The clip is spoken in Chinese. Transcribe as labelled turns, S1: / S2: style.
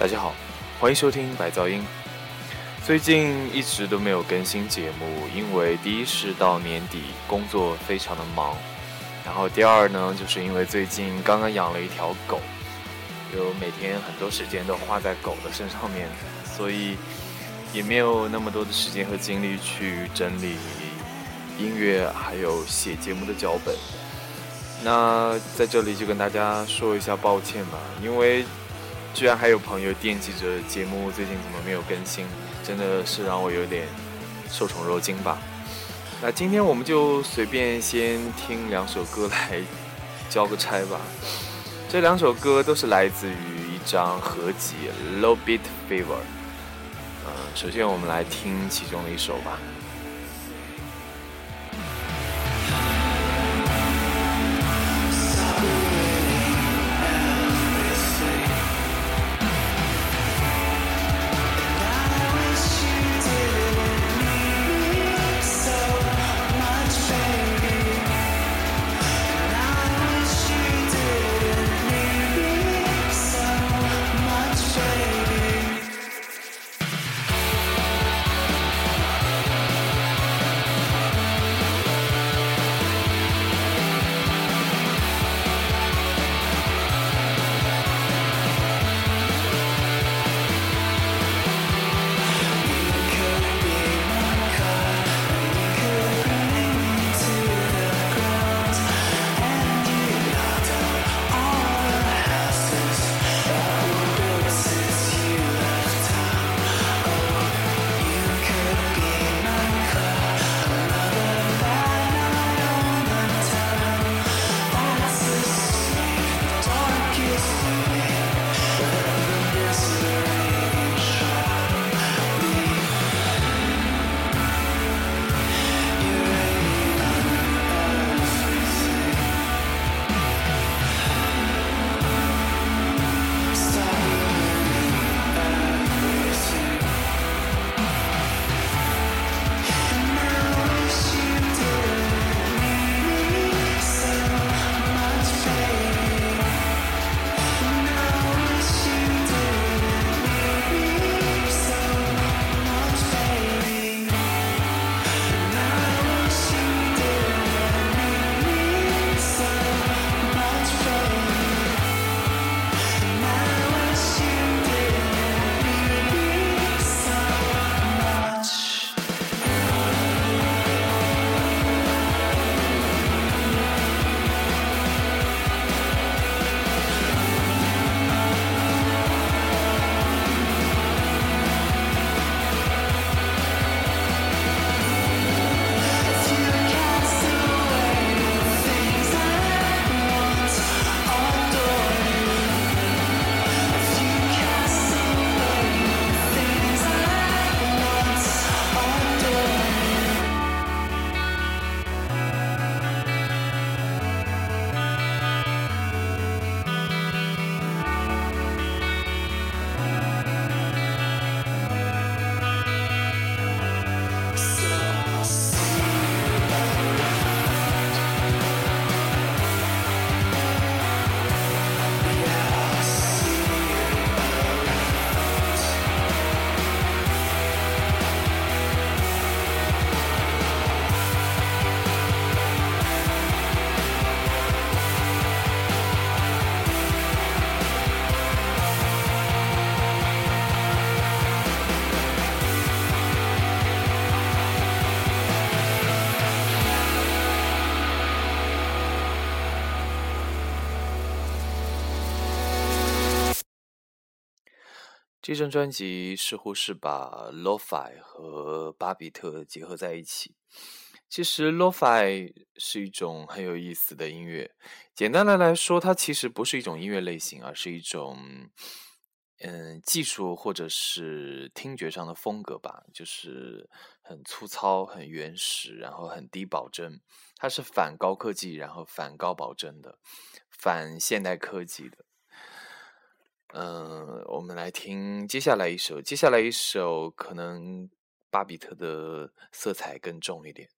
S1: 大家好，欢迎收听白噪音。最近一直都没有更新节目，因为第一是到年底工作非常的忙，然后第二呢，就是因为最近刚刚养了一条狗，有每天很多时间都花在狗的身上面，所以也没有那么多的时间和精力去整理音乐，还有写节目的脚本。那在这里就跟大家说一下抱歉吧，因为。居然还有朋友惦记着节目最近怎么没有更新，真的是让我有点受宠若惊吧。那今天我们就随便先听两首歌来交个差吧。这两首歌都是来自于一张合集《Low Beat Fever》。嗯，首先我们来听其中的一首吧。这张专辑似乎是把 Lo-Fi 和巴比特结合在一起。其实 Lo-Fi 是一种很有意思的音乐。简单的来说，它其实不是一种音乐类型，而是一种嗯技术或者是听觉上的风格吧。就是很粗糙、很原始，然后很低保真。它是反高科技，然后反高保真的，反现代科技的。嗯，我们来听接下来一首，接下来一首可能巴比特的色彩更重一点。